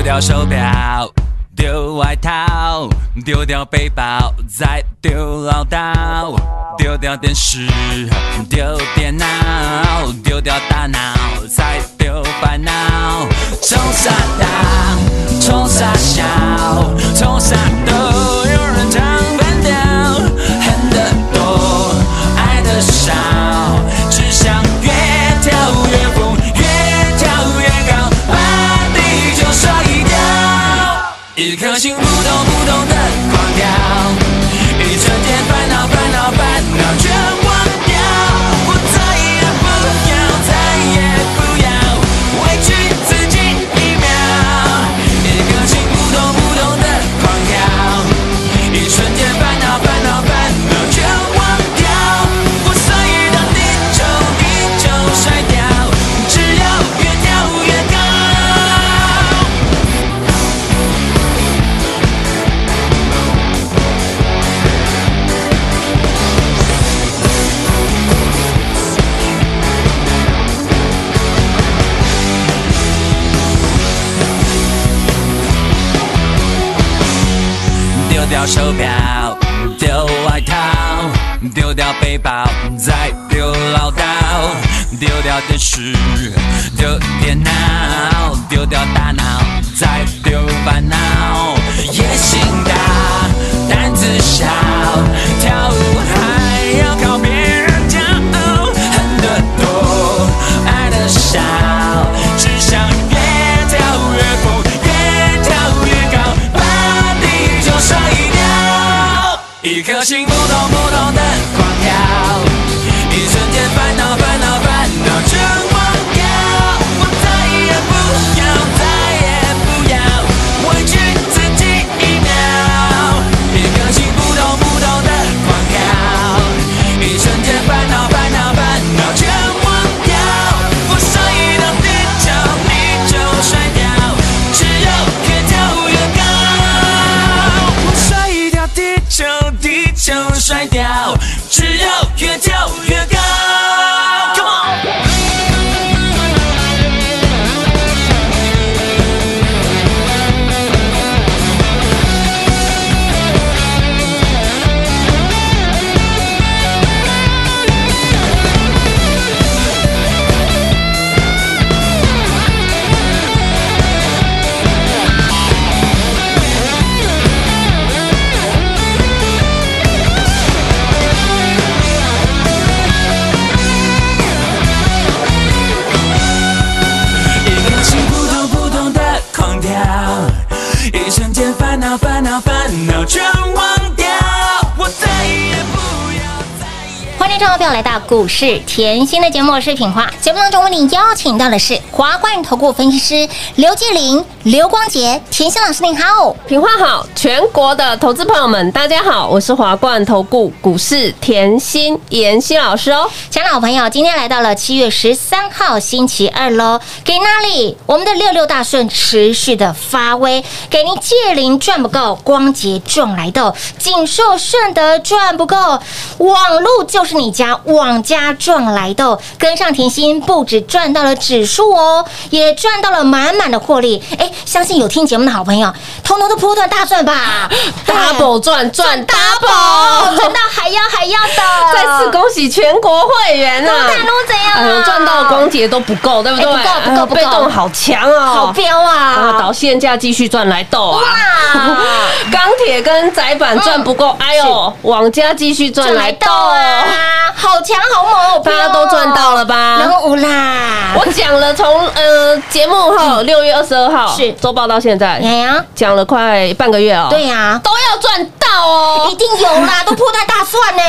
丢掉手表，丢外套，丢掉背包，再丢唠叨，丢掉电视，丢电脑，丢掉大脑，再丢烦恼。冲啥大，冲啥小，冲啥都有掉手表，丢外套，丢掉背包，再丢唠叨，丢掉电视，丢电脑，丢掉大脑，再丢烦恼。一颗心烦恼众朋友来到股市甜心的节目，我是品花。节目当中为您邀请到的是华冠投顾分析师刘继林、刘光杰，甜心老师您好。品花好，全国的投资朋友们，大家好，我是华冠投顾股市甜心妍希老师哦。亲爱的好朋友，今天来到了七月十三号星期二喽，给哪里？我们的六六大顺持续的发威，给您借零赚不够，光捷赚来的，锦硕顺德赚不够，网路就是你家往家赚来的，跟上甜心不止赚到了指数哦，也赚到了满满的获利。哎，相信有听节目的好朋友，通通都波段大赚吧 double 赚赚 double，double，赚到还要还要的，再次恭喜全国会员啊！大陆怎样啊？哎呦，赚到光节都不够，对不对？哎不够不够不够被动好强哦，好彪啊！啊！导线价继续赚来斗啊！哇 钢铁跟窄板赚不够，哎呦，往家继续赚来斗啊，好强好猛哦，大家都赚到了吧？人无啦，我讲了从呃节目号六月二十二号是周报到现在，哎呀，讲了快半个月哦，对呀，都要赚到哦一。定有啦，都破蛋大蒜呢。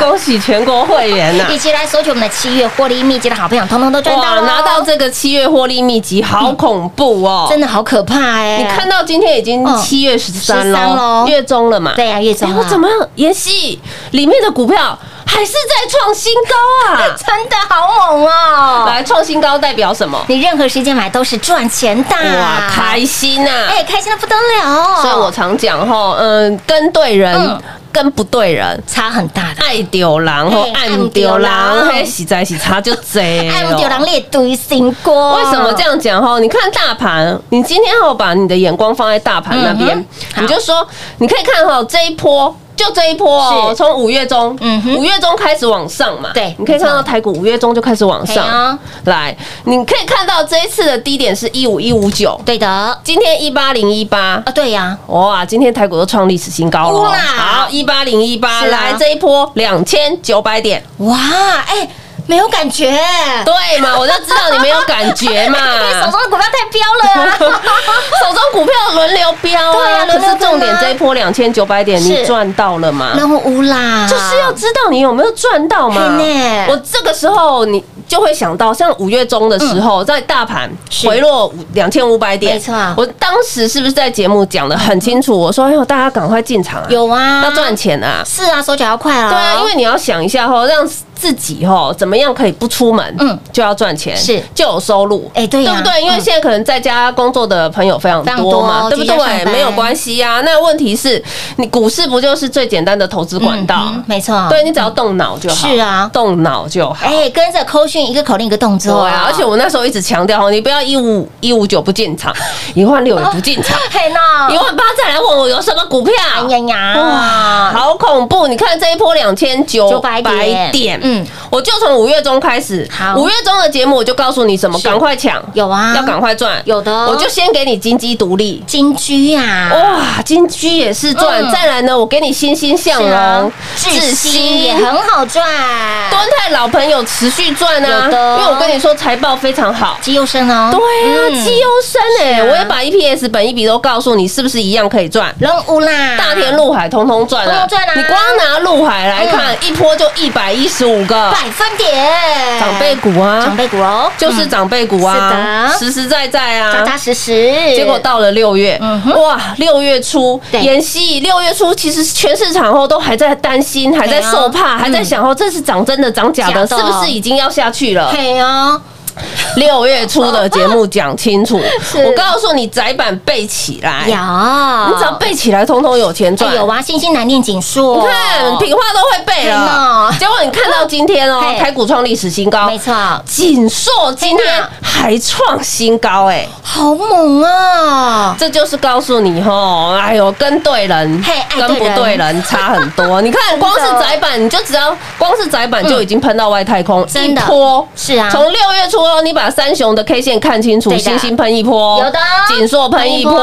恭喜全国会员呐、一起来索取我们的七月获利秘籍的好朋友，通通都赚到，了，拿到这个七月获利秘籍，好恐怖哦！真的好可怕哎！你看到今天已经嗯七月十三13喽咯，月中了嘛？对呀，月中我怎么样？妍希里面的股票还是在创新高啊！真的好猛哦！来，创新高代表什么？你任何时间买都是赚钱的，哇，开心呐！哎，开心的不得了。所以我常讲吼，嗯，跟对人嗯跟不对人。差很大的。爱丢狼或嘿暗丢狼，人嘿，洗在洗差就贼爱丢狼列堆心锅，哦为什么这？样讲哈？你看大盘，你今天哈把你的眼光放在大盘那边你就说，你可以看哈这一波。就这一波哦，从五月中，嗯哼。五月中开始往上嘛，对你可以看到台股五月中就开始往上，来，你可以看到这一次的低点是一五一五九，对的。啊，今天一八零一八。啊，对呀，哇，今天台股都创历史新高了，哇好，一八零一八，来这一波两千九百点，哇，哎，没有感觉，对嘛，我就知道你没有感觉嘛，因为手中的股票太飙了啊！手中股票轮流飙啊，可是重点这一波两千九百点，你赚到了吗？那乌啦，就是要知道你有没有赚到嘛。我这个时候你就会想到，像五月中的时候，在大盘回落两千五百点，没错。我当时是不是在节目讲的很清楚？我说：“哎呦，大家赶快进场啊，有啊，要赚钱啊！”是啊，手脚要快啊，对啊，因为你要想一下哈，让自己哈怎么样可以不出门，嗯嗯，就要赚钱，是就有收入，哎对呀对不对？因为嗯现在可能在家工作的朋友非常多嘛，多对不对？没有关系呀。那问题是你股市不就是最简单的投资管道嗯？没错，对你只要动脑就好，是啊动脑就好。哎，跟着扣讯一个口令一个动作对作啊，而且我那时候一直强调哦，你不要一五一五九不进场，一万六也不进场，嘿呢一万八再来问我有什么股票？哎呀呀，哇，好恐怖！你看这一波两千九百900点，嗯嗯，我就从五月中开始好，五月中的节目我就告诉你什么，赶快抢，有啊。要赶快赚，有的。哦我就先给你金鸡独立。金居呀，哇，金居也是赚，嗯。再来呢，我给你欣欣向荣，智新也很好赚，端泰老朋友持续赚啊，因为我跟你说财报非常好。绩优生哦，对啊，嗯。绩优生哎，我也把 EPS 本一笔都告诉你，是不是一样可以赚？任务啦，大田陆海通通赚啊！通通赚啊。你光拿陆海来看，一波就一百一十五个。百分点，长辈股啊。长啊，辈股哦，就是长辈股啊，是实实在在啊，扎扎实实，结果到了六月嗯，哇，六月初对。妍希，六月初其实全市场后都还在担心，还在受怕，嗯还在想哦，这是涨真的涨假的，假的。是不是已经要下去了？嘿哦，六月初的节目讲清楚，我告诉你，窄板背起来，有，你只要背起来，通通有钱赚。哎。有啊，星星难念锦书，你看，品话都会背了。哪，结果你看到今天哦，台股创历史新高。没，错，锦硕今天还创新高，哎，好猛啊！这就是告诉你吼，哎呦，跟对人嘿跟不对人差很多。你看，光是窄板，你就只要光是窄板就已经喷到外太空，真的。一波。是啊，从六月初哦，你把三雄的 K 线看清楚，星星喷一波，有的。锦硕喷一波，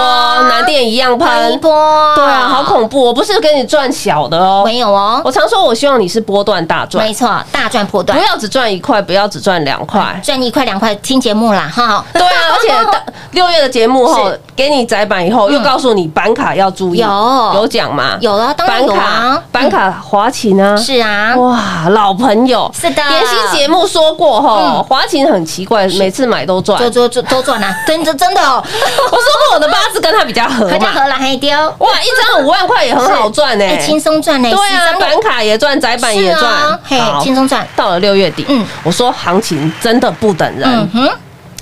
南电一样喷。一，波，对啊，好恐怖！我不是跟你赚小的哦，没有哦，我常说，我希望你是波段大赚。没，错，大赚波段。不，要只赚一块，不要只赚两块。赚一块两块，听节目啦哈。对啊，而且到六月的节目后，给你窄板以后，又告诉你板卡要注意，有。有讲吗？有啊，当然有板卡啊，，板卡华勤啊，是啊，哇，老朋友，是的。妍希节目说过嗯。吼，华勤很奇怪，每次买都赚。都都都都赚啊，真的真的哦，我说过我的八字跟他比较合嘛，合家荷兰黑丢，哇，一张五万块也很好赚呢。哎，轻松赚呢，对啊，十张板卡也赚，窄板也赚，嘿好轻松赚。到了六月底，嗯。我说行情真的不等人，嗯哼，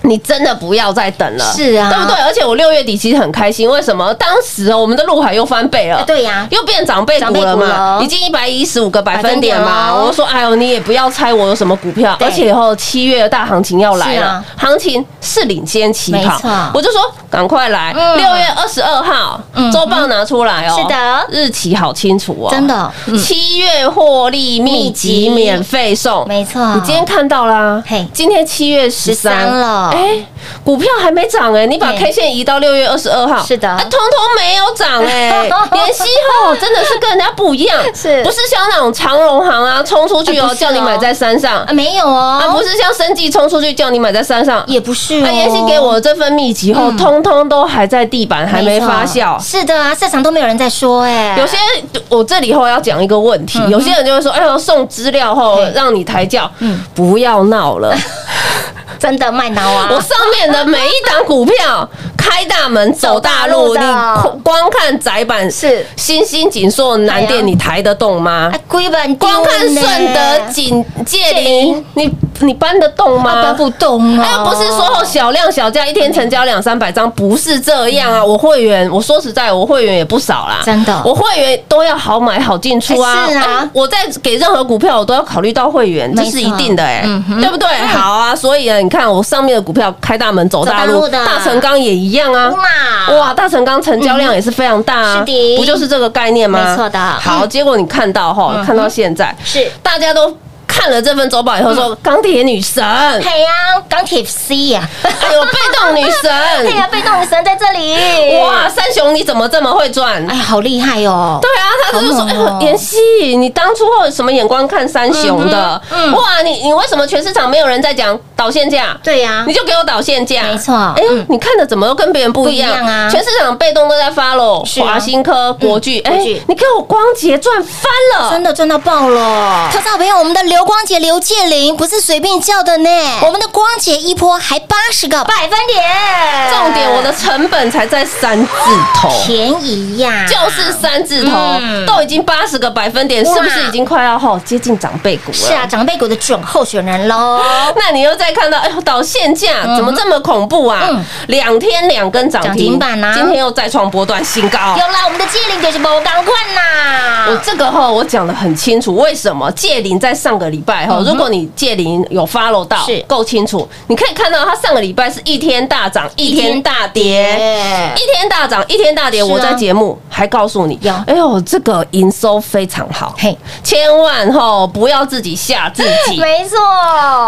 你真的不要再等了，是啊。对不对？而且我六月底其实很开心，为什么？当时哦，我们的陆海又翻倍了。哎，对呀，又变长辈股了嘛，了。已经一百一十五个百分点嘛。我就说，哎呦，你也不要猜我有什么股票，而且以后七月的大行情要来了啊，行情是领先起跑没错，我就说赶快来。嗯。六月二十二号嗯。周报拿出来哦，是的。日期好清楚哦，真的。嗯。七月获利秘籍免费送，没错。你今天看到啦，嘿。今天七月十13三了哎，哎，股票还没涨哎，你把 K 线移到六月二十二号，是的。哎通通没有涨哎，联息后真的是跟人家不一样，是。不是像那种长荣行啊冲出去哦叫你买在山上。啊，没有哦，啊，不是像生计冲出去叫你买在山上，也不是哦。那妍希给我这份秘籍后，嗯。通通都还在地板，还没发酵。是的啊，市场都没有人在说哎，有些我这里以后要讲一个问题，有些人就会说：“哎呦，送资料后对。让你抬轿，嗯。不要闹了。真的卖脑啊，我上面的每一档股票开大门走大路，你光光看窄板是。新兴紧缩南哎呀电，你抬得动吗？光看顺德、锦界林，你你搬得动吗？搬不动哎，又，不是说哦小量小价，一天成交两三百张，不是这样啊！我会员，我说实在，我会员也不少啦，真的。我会员都要好买好进出啊。哎是啊。哎我在给任何股票，我都要考虑到会员，这是一定的哎嗯，对不对？好啊，所以啊，你看我上面的股票开大门走大路，大成钢也一样啊。哇。哇，大成钢成交量也是非常大啊，是的。不就是这个概念吗？没错的。好，嗯结果你看到哈，看到现在是。大家都看了这份周报以后说钢铁女神，嘿呀，钢铁 C 呀，哎呦，被动女神，嘿 呀，被动女神在这里，哇，三雄你怎么这么会赚？哎呀，好厉害哦，对啊，他就是说，妍希，你当初有什么眼光看三雄的？嗯嗯。哇，你你为什么全市场没有人在讲导线价？对呀。你，就给我导线价，没错。哎嗯，你看的怎么都跟别人不一样？啊。全市场被动都在是啊。华新科、国巨，哎你给我光捷赚翻了，真的赚到爆了！投资好朋友，我们的刘光姐刘建玲不是随便叫的呢，我们的光姐一波还八十个。百分点，重点我的成本才在三字头。便宜呀，就是三字头，嗯都已经八十个百分点，是不是已经快要后接近长辈股了？是啊，长辈股的准候选人喽。那你又再看到，哎呦，导线价怎么这么恐怖啊？嗯？两天两根涨涨停停板啊。今天又再创波段新高。有啦，我们的介玲就是不赶快我呐，这个哈，我讲的很清楚，为什么借零在上个礼拜哈，如果你借零有 follow 到嗯是。够清楚，你可以看到它上个礼拜是一天大涨，一天大跌。一天大涨，一天大跌，我在节目还告诉你有，哎呦，这个营收非常好，嘿，千万吼不要自己吓自己。没错，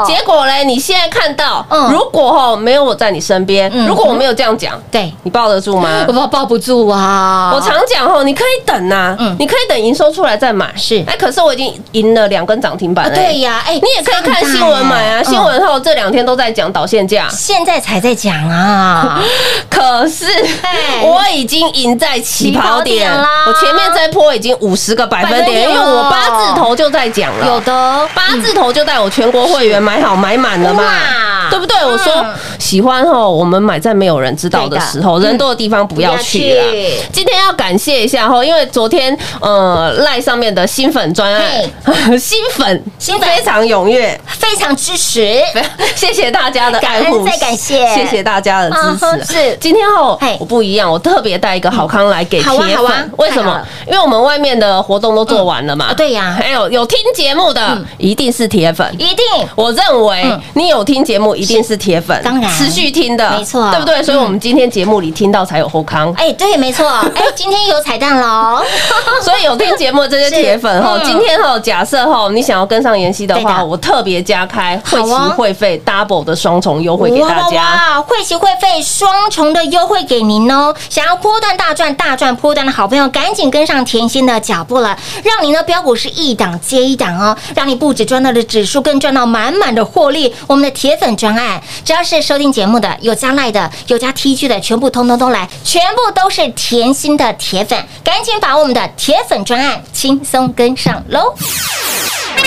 结果嘞，你现在看到，嗯。如果吼没有我在你身边，嗯。如果我没有这样讲，对，你抱得住吗？我？抱抱不住啊，我常讲吼，你可以等呐嗯，你可以等营收出来再买。是。哎，可是我已经赢了两根涨停板。对呀，哎，你也可以看新闻买啊，新。嗯。闻后这两天都在讲导线价，现在才在讲啊，可是嘿。我已经赢在起跑点。啦。我前面这一波已经五十个百分点，因为我八字头就在讲了，有的。八字头就带我全国会员买好买满了嘛，对不对？我说嗯。喜欢吼，我们买在没有人知道的时候，人多的地方不要去啦。不要去。今天要感谢一下吼，因为昨天呃赖上面的新粉专案，新粉新粉。非常踊跃。非常支持，谢谢大家的爱感护，恩再感谢。谢谢大家的支持。是。今天后嘿。我不一样，我特别带一个好康来给铁粉。为什么？因为我们外面的活动都做完了嘛？啊。对呀。还有有听节目的嗯。一定是铁粉。一定。我认为嗯。你有听节目，一定是铁粉，当然。持续听的，没错。对不对？所以我们今天节目里听到才有后康。哎，对，没错，哎，今天有彩蛋喽，所以有听节目这些铁粉哈，嗯。今天哈，假设哈你想要跟上妍希的话，的。我特别加开会期好哦。会费 double 的双重优惠给大家。哇，会期会费双重的优惠给您哦！想要波段大赚、大赚波段的好朋友，赶紧跟上甜甜心的脚步了，让您的标股是一档接一档哦，让你不止赚到了指数，更赚到满满的获利。我们的铁粉专案，只要是收听节目的、有加赖的、有加 T G 的，全部通通都来，全部都是甜心的铁粉，赶紧把我们的铁粉专案轻松跟上喽！快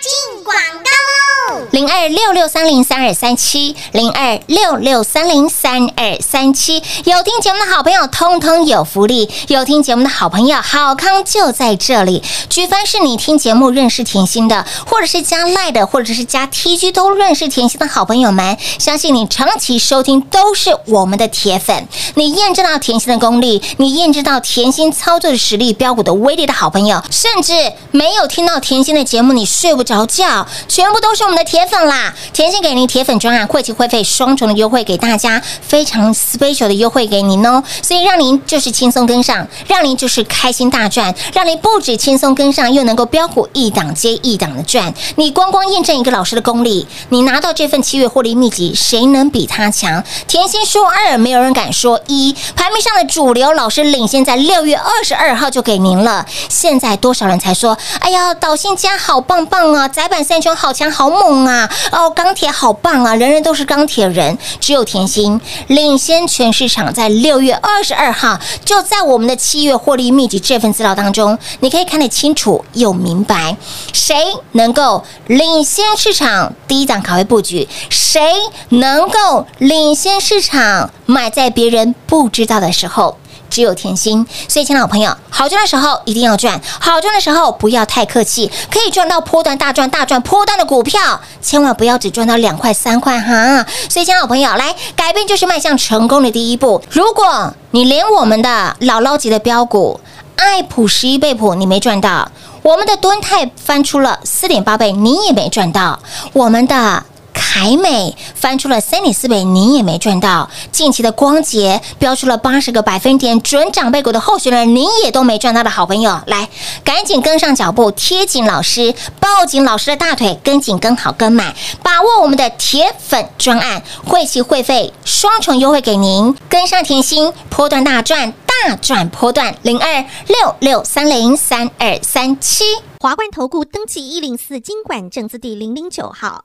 进广告喽！零二六六三零三二三七，零二六六三零三二三七。有听节目的好朋友，通通有福利；有听节目的好朋友，好康就在这里。举凡是你听节目认识甜心的，或者是加赖的，或者是加 TG 都认识甜心的好朋友们，相信你长期收听都是我们的铁粉。你验证到甜心的功力，你验证到甜心操作的实力、标股的威力的好朋友，甚至没有听到甜心的节目，你睡不着觉。全部都是我们的铁粉啦！甜心给您铁粉专案，会期会费双重的优惠给大家，非常 special 的优惠给您哦，所以让您就是轻松跟上，让您就是开心大赚，让您不止轻松跟上，又能够标股一档接一档的赚。你光光验证一个老师的功力，你拿到这份七月获利秘籍，谁能比他强？甜心说二，没有人敢说一。排名上的主流老师领先在六月二十二号就给您了，现在多少人才说？哎呀，导信家好棒棒啊，窄板三雄好强好猛啊！哦，钢铁好棒啊，人人都是钢铁人，只有甜心领先全市场，在六月二十二号就在我们的七月获利秘籍这份资料当中，你可以看得清楚又明白，谁能够领先市场第一档卡位布局，谁能够领先市场买在别人不知道的时候。只有甜心，所以，亲爱的朋友，好赚的时候一定要赚，好赚的时候不要太客气，可以赚到波段大赚大赚波段的股票，千万不要只赚到两块三块哈。所以，亲爱的朋友，来改变就是迈向成功的第一步。如果你连我们的姥姥级的标股爱普十一倍普你没赚到，我们的敦泰翻出了四点八倍，你也没赚到，我们的。凯美翻出了三点四倍，你也没赚到。近期的光洁标出了八十个百分点，准长辈股的候选人，你也都没赚到的好朋友，来赶紧跟上脚步，贴紧老师，抱紧老师的大腿，跟紧跟好跟满，把握我们的铁粉专案，会期会费双重优惠给您，跟上甜心，波段大赚大赚波段。零二六六三零三二三七。华冠投顾登记一零四经管证字第零零九号。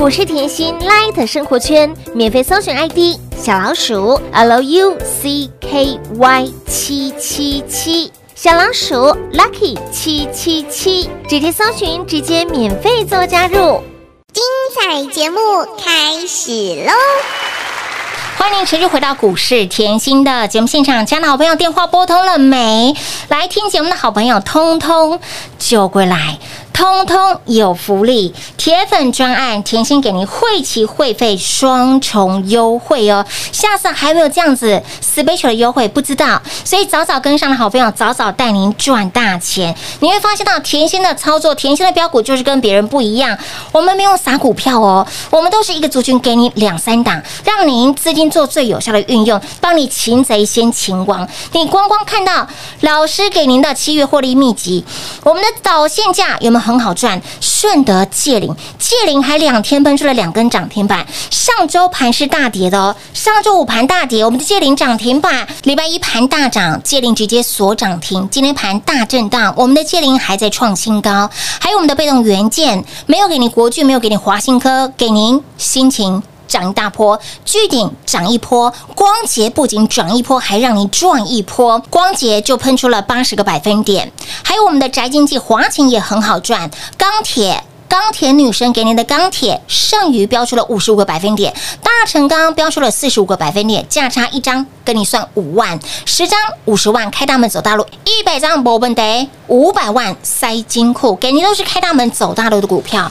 股市甜心 Light 生活圈免费搜寻 ID 小老鼠 Lucky 七七七，小老鼠 Lucky 七七七，直接搜寻，直接免费做加入。精彩节目开始喽！欢迎持续回到股市甜心的节目现场，亲爱的好朋友，电话拨通了没？来听节目的好朋友，通通就归来。通通有福利，铁粉专案，甜心给您会期会费双重优惠哦。下次还没有这样子 special 的优惠，不知道，所以早早跟上的好朋友，早早带您赚大钱。你会发现到甜心的操作，甜心的标股就是跟别人不一样。我们没有撒股票哦，我们都是一个族群，给你两三档，让您资金做最有效的运用，帮你擒贼先擒王。你光光看到老师给您的七月获利秘籍，我们的导线价有没有？很好赚，顺德借零，借零还两天喷出了两根涨停板。上周盘是大跌的哦，上周五盘大跌，我们的借零涨停板。礼拜一盘大涨，借零直接锁涨停。今天盘大震荡，我们的借零还在创新高。还有我们的被动元件，没有给你国巨，没有给你华新科，给您心情。涨一大波，巨顶涨一波，光捷不仅涨一波，还让你赚一波。光捷就喷出了八十个百分点，还有我们的宅经济华勤也很好赚。钢铁钢铁女神给您的钢铁剩余标出了五十五个百分点，大成钢标出了四十五个百分点，价差一张跟你算五万，十张五十万，开大门走大路，一百张博本得五百万塞金库，给您都是开大门走大路的股票。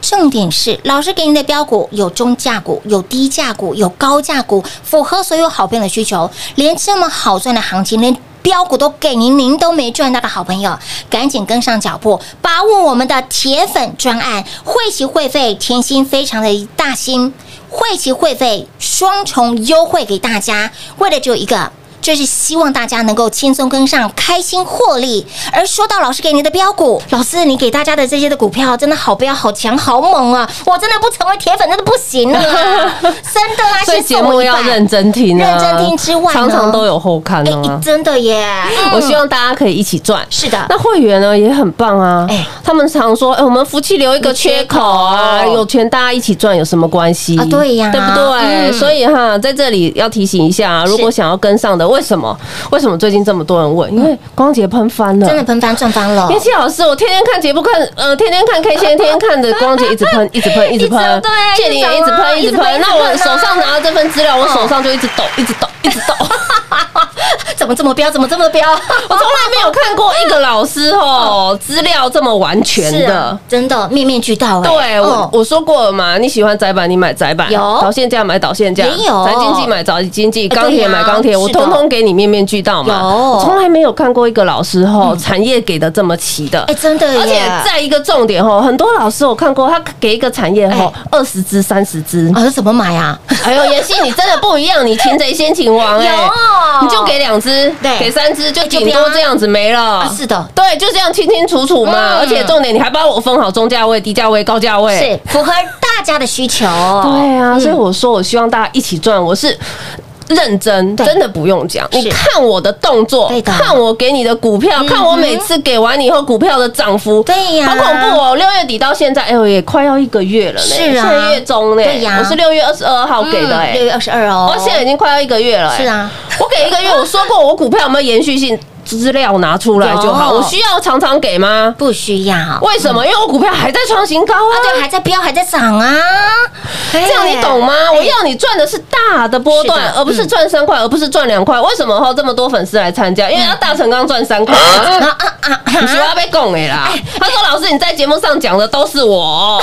重点是，老师给您的标股有中价股、有低价股、有高价股，符合所有好朋友的需求。连这么好赚的行情，连标股都给您，您都没赚到的好朋友，赶紧跟上脚步，把握我们的铁粉专案，会期会费甜心非常的大心，会期会费双重优惠给大家，为的只有一个。就是希望大家能够轻松跟上，开心获利。而说到老师给你的标股，老师你给大家的这些的股票真的好标、好强、好猛啊！我真的不成为铁粉真的不行啊，真的啊！所以节目要认真听啊，认真听之外常常都有后看哎、啊。真的耶！嗯我希望大家可以一起赚。是的，那会员呢也很棒啊，哎他们常说，哎，我们福气留一个缺口啊，口有钱大家一起赚有什么关系啊对呀对不对？嗯所以哈，在这里要提醒一下，如果想要跟上的，为什么？为什么最近这么多人问？因为光洁喷翻了，真的喷翻赚翻了妍。希老师，我天天看节目看，呃，天天看 K 线，天天看着光洁 一直喷，一直喷，一直喷，对谢玲也一直喷，一直喷。那我手上拿着这份资料，我手上就一直抖，一直抖，一直抖。怎么这么彪？怎么这么彪？我从来没有看过一个老师哦，资料这么完全的真的面面俱到哎。对我哦，我说过了嘛，你喜欢窄板，你买窄板；有导线价买导线价，也有宅经济买宅经济，哎钢铁买钢铁，我是的通通给你面面俱到嘛。有从来没有看过一个老师吼产业给的这么齐的哎，。真的耶！而且在一个重点吼，很多老师我看过，他给一个产业吼哎二十只、三十只。啊，怎么买啊？哎呦，妍希你真的不一样，你擒贼先擒王 哎有，你就给两只，对给三只，就顶多这样子没了啊，。是的，对，就这样清清楚楚嘛。嗯而且重点，你还帮我分好中价位、低价位、高价位。是符合大家的需求。对啊，嗯所以我说，我希望大家一起赚。我是。认真，真的不用讲。你看我的动作看我给你的股票，嗯看我每次给完你以后股票的涨幅，对呀好恐怖哦！六月底到现在，哎呦，也快要一个月了呢。是啊月中呢，对呀我是六月二十二号给的，哎六，月二十二哦，我现在已经快要一个月了，哎是啊，我给一个月，我说过我股票有没有延续性，资料拿出来就好。我需要常常给吗？不需要。为什么？因为我股票还在创新高啊，对，啊。还在飙，还在涨啊！这样你懂吗？我要你赚的是大的波段而不是赚三块，而不是赚两块。为什么哈这么多粉丝来参加？因为他大成刚赚三块，啊啊啊！你学要被供哎啦！他说：“老师，你在节目上讲的都是我，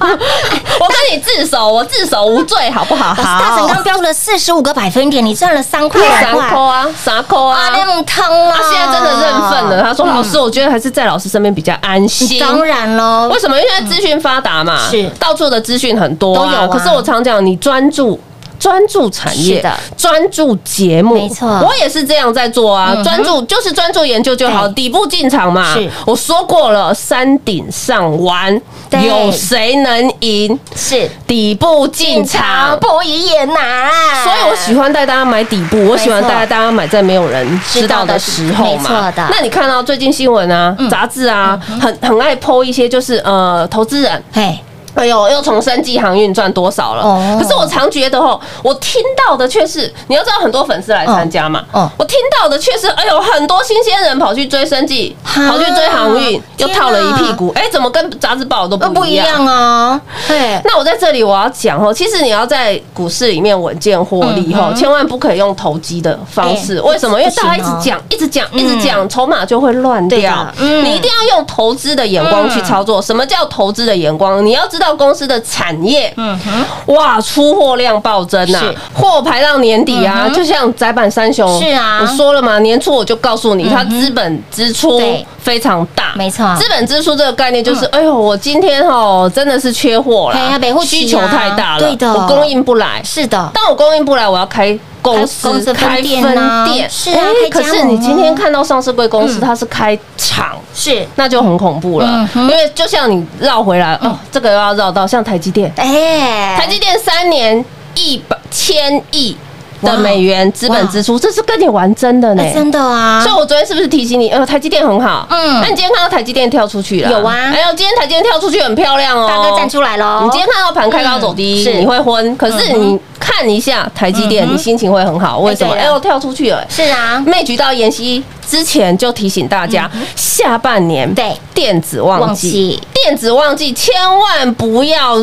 我跟你自首，我自首无罪，好不好？”老师，大成刚飙了四十五个百分点，你赚了三块三两块，啊，三扣啊，啊。那么疼啊！他现在真的认份了。他说：“老师，我觉得还是在老师身边比较安心。”当然喽为，什么？因为资讯发达嘛，是到处的资讯很多都有啊可是我常讲，你专注。专注产业，专注节目，没错我也是这样在做啊。专注就是专注研究就好，底部进场嘛。我说过了，山顶上玩，有谁能赢？是底部进场。不一言难，所以我喜欢带大家买底部，我喜欢带大家买在没有人知道的时候没错嘛。的那你看到最近新闻啊、杂志啊，很很爱剖一些，就是呃，投资人。嘿，哎呦，又从生计航运赚多少了？哦可是我常觉得哦，我听到的却是，你要知道很多粉丝来参加嘛，哦哦我听到的却是，哎呦，很多新鲜人跑去追生计，跑去追航运，又套了一屁股，哎，怎么跟杂志报的都呃，不一样？啊，对，那我在这里我要讲哦，其实你要在股市里面稳健获利哈，嗯千万不可以用投机的方式。哎为什么？因为大家一直哦讲、一直讲、嗯一直讲，筹码就会乱掉你一定要用投资的眼光去操作。什么叫投资的眼光？你要知道公司的产业，嗯哼，哇，出货量暴增呐是，货排到年底啊，嗯就像窄板三雄，是啊。我说了嘛，年初我就告诉你，它资本支出非常大，没错。资本支出这个概念就是，哎呦，我今天哦真的是缺货了，啊。需求太大了，对的。我供应不来。是的，当我供应不来，我要开公司开公司分店啊分店，是啊哎可是你今天啊看到上市贵公司，嗯。它是开厂。是，那就很恐怖了嗯，哼。因为就像你绕回来，哦，这个又要绕到像台积电，哎，台积电三年一百千亿的美元资本支出，这是跟你玩真的呢哎。真的啊，所以，我昨天是不是提醒你？呃，台积电很好。嗯那你今天看到台积电跳出去了？有啊哎呦，今天台积电跳出去很漂亮哦。大哥站出来喽，你今天看到盘开高走低，嗯是你会昏。可是你看一下台积电，嗯你心情会很好。为什么？哎呦，跳出去了。是啊，妹局到妍希之前就提醒大家，下半年嗯对电子旺旺季季，电子旺季千万不要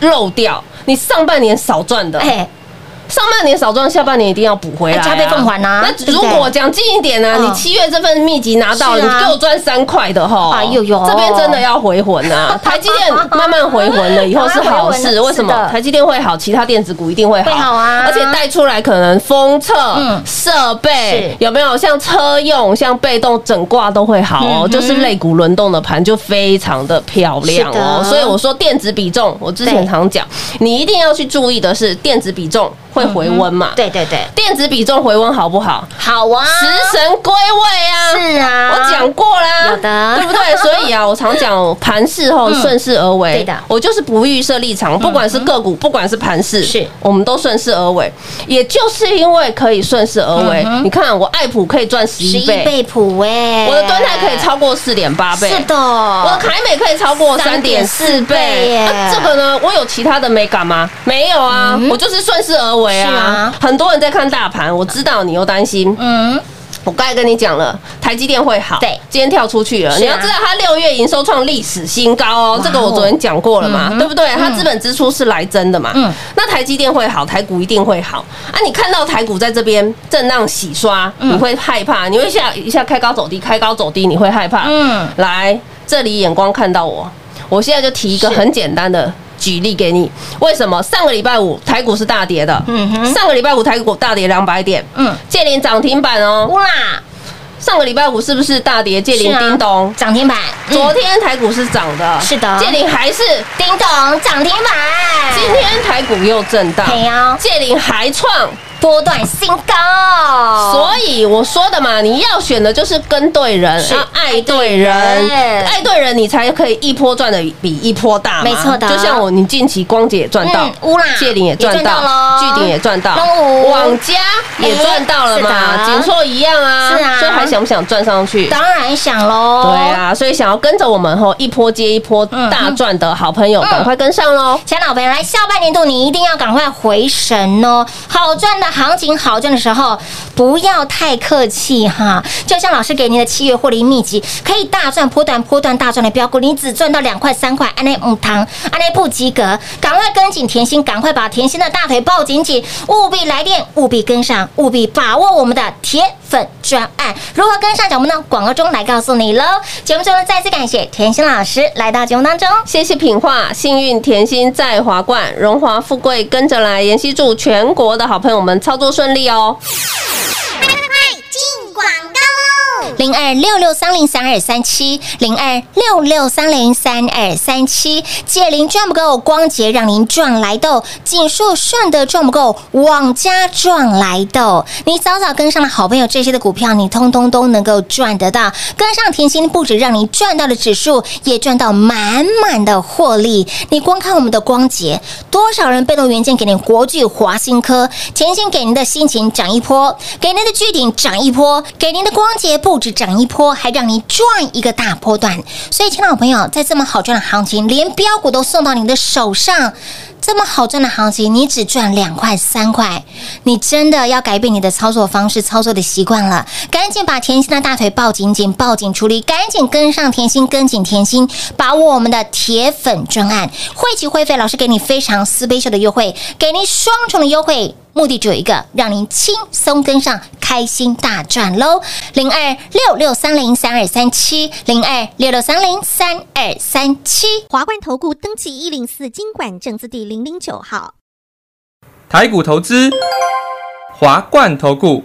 漏掉。你上半年少赚的，哎，上半年少赚，下半年一定要补回来、加倍奉还啊那如果讲近一点呢、嗯。你七月这份秘籍拿到你给我赚三块的哈，哎呦呦。这边真的要回魂啊！台积电慢慢回魂了，以后是好事。为什么？台积电会好？其他电子股一定会好，会好啊。而且带出来可能封测嗯、设备是。有没有？像车用、像被动整挂都会好哦，嗯就是类股轮动的盘就非常的漂亮哦。所以我说电子比重，我之前常讲，你一定要去注意的是电子比重会回温嘛？对对对，电子比重回温好不好？好啊，食神归位啊！是啊，我讲过啦，有的。对不对？所以啊，我常讲盘势后嗯顺势而为，对的。我就是不预设立场，不管是个股，不管是盘势，是。我们都顺势而为。也就是因为可以顺势而为，你看我爱普可以赚十十一一倍，倍普哎，我的端泰可以超过四点八倍，是的，我的凯美可以超过三点四倍。这个呢？我有其他的美感吗？没有啊，我就是顺势而为是啊啊。很多人在看大盘，我知道你又担心，嗯，我刚才跟你讲了，台积电会好，对今天跳出去了。啊你要知道，它六月营收创历史新高哦，这个我昨天讲过了嘛，嗯对不对？它资本支出是来真的嘛，嗯那台积电会好，台股一定会好啊。你看到台股在这边震荡洗刷，嗯你会害怕，你会一下一下开高走低，开高走低，你会害怕。嗯来这里眼光看到我，我现在就提一个很简单的。举例给你，为什么？上个礼拜五台股是大跌的？嗯哼。上个礼拜五台股大跌两百点，嗯，借零涨停板哦。哇，上个礼拜五是不是大跌？借零是啊。叮咚，涨停板，嗯。昨天台股是涨的，是的。借零还是叮咚涨停板，今天台股又震荡，嘿哦，借零还创，波段新高，所以我说的嘛，你要选的就是跟对人，是。要爱对人，对爱对人，你才可以一波赚的比一波大。没错的。就像我，你近期光姐也赚到嗯，乌啦。借零也赚到巨鼎也赚到网家也赚到了嘛，锦硕一样啊，是啊。所以还想不想赚上去？当然想喽，对。啊，所以想要跟着我们后一波接一波嗯大赚的好朋友，嗯赶快跟上喽！亲爱的老朋友，来下半年度你一定要赶快回神哦！好赚的行情，好转的时候，不要太客气哈。就像老师给您的七月获利秘籍，可以大赚波段波段大赚的标股，你只赚到两块三块，安内木糖，安内不及格，赶快跟紧甜心，赶快把甜心的大腿抱紧紧，务必来电，务必跟上，务必把握我们的甜粉专案。如何跟上脚步呢？广告中来告诉你喽。节目中呢，再次感谢甜心老师来到节目当中。谢谢品画，幸运甜心在华冠，荣华富贵跟着来。妍希祝全国的好朋友们操作顺利哦！快快进广告喽！零二六六三零三二三七，零二六六三零三二三七，借零赚不够，光捷让您赚来豆，锦硕顺德赚不够，网家赚来豆。你早早跟上了好朋友，这些的股票你通通都能够赚得到。跟上甜心，不止让你赚到了指数，也赚到满满的获利。你光看我们的光捷，多少人被动元件给您国巨、华新科，甜心给您的心情涨一波，给您的巨顶涨一波，给您的光捷不不止涨一波，还让你赚一个大波段。所以，亲爱的朋友，在这么好赚的行情，连标股都送到你的手上。这么好赚的行情，你只赚两块三块，你真的要改变你的操作方式、操作的习惯了。赶紧把甜心的大腿抱紧紧、抱紧处理，赶紧跟上甜心，跟紧甜心，把握我们的铁粉专案，会期会费，老师给你非常私倍秀的优惠，给您双重的优惠。目的只有一个，让您轻松跟上，开心大赚喽！零二六六三零三二三七，零二六六三零三二三七。华冠投顾登记一零四经管证字第零零九号。台股投资，华冠投顾。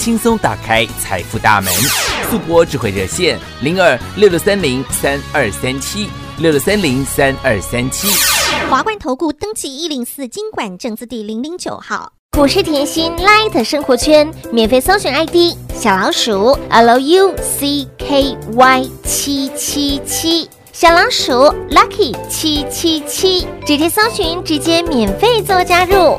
轻松打开财富大门。速播智慧热线零二六六三零三二三七六六三零三二三七。华冠投顾登记一零四经管证字第零零九号。股市甜心 Light 生活圈免费搜寻 ID 小老鼠 Lucky 七七七，小老鼠 Lucky 七七七，直接搜寻，直接免费做加入。